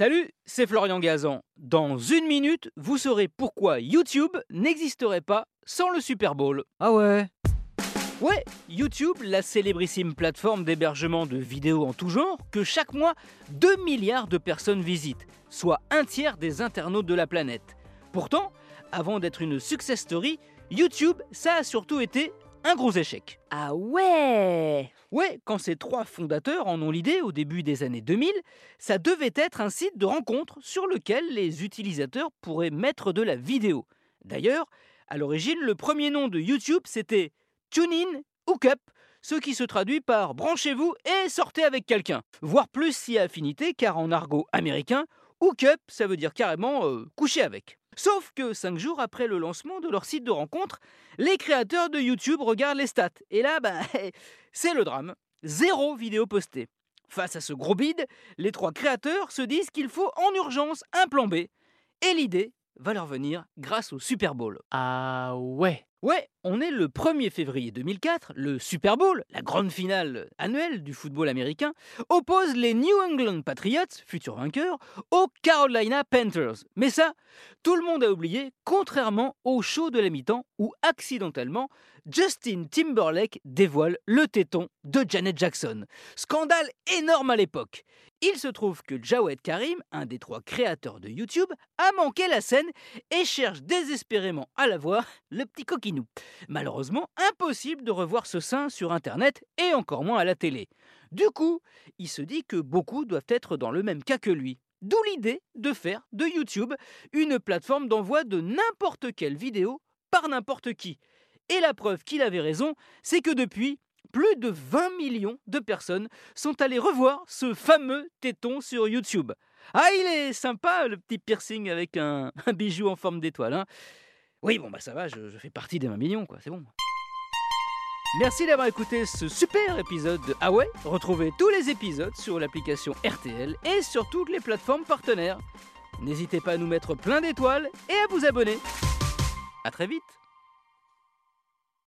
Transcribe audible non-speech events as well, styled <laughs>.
Salut, c'est Florian Gazan. Dans une minute, vous saurez pourquoi YouTube n'existerait pas sans le Super Bowl. Ah ouais Ouais, YouTube, la célébrissime plateforme d'hébergement de vidéos en tout genre, que chaque mois 2 milliards de personnes visitent, soit un tiers des internautes de la planète. Pourtant, avant d'être une success story, YouTube, ça a surtout été un gros échec. Ah ouais Ouais, quand ces trois fondateurs en ont l'idée au début des années 2000, ça devait être un site de rencontre sur lequel les utilisateurs pourraient mettre de la vidéo. D'ailleurs, à l'origine, le premier nom de YouTube, c'était TuneIn Hookup, ce qui se traduit par branchez-vous et sortez avec quelqu'un. Voire plus si affinité, car en argot américain, Hookup, ça veut dire carrément euh, coucher avec. Sauf que 5 jours après le lancement de leur site de rencontre, les créateurs de YouTube regardent les stats. Et là, bah, <laughs> c'est le drame. Zéro vidéo postée. Face à ce gros bide, les trois créateurs se disent qu'il faut en urgence un plan B. Et l'idée va leur venir grâce au Super Bowl. Ah ouais Ouais, on est le 1er février 2004, le Super Bowl, la grande finale annuelle du football américain, oppose les New England Patriots, futurs vainqueurs, aux Carolina Panthers. Mais ça, tout le monde a oublié, contrairement au show de la mi-temps où accidentellement, Justin Timberlake dévoile le téton de Janet Jackson. Scandale énorme à l'époque. Il se trouve que Jawed Karim, un des trois créateurs de YouTube, a manqué la scène et cherche désespérément à la voir, le petit coquinou. Malheureusement, impossible de revoir ce sein sur Internet et encore moins à la télé. Du coup, il se dit que beaucoup doivent être dans le même cas que lui. D'où l'idée de faire de YouTube une plateforme d'envoi de n'importe quelle vidéo par n'importe qui. Et la preuve qu'il avait raison, c'est que depuis, plus de 20 millions de personnes sont allées revoir ce fameux téton sur YouTube. Ah, il est sympa le petit piercing avec un, <laughs> bijou en forme d'étoile. Hein. oui, bon, bah ça va, je, fais partie des 20 millions, quoi, c'est bon. Merci d'avoir écouté ce super épisode de Ah Retrouvez tous les épisodes sur l'application RTL et sur toutes les plateformes partenaires. N'hésitez pas à nous mettre plein d'étoiles et à vous abonner. A très vite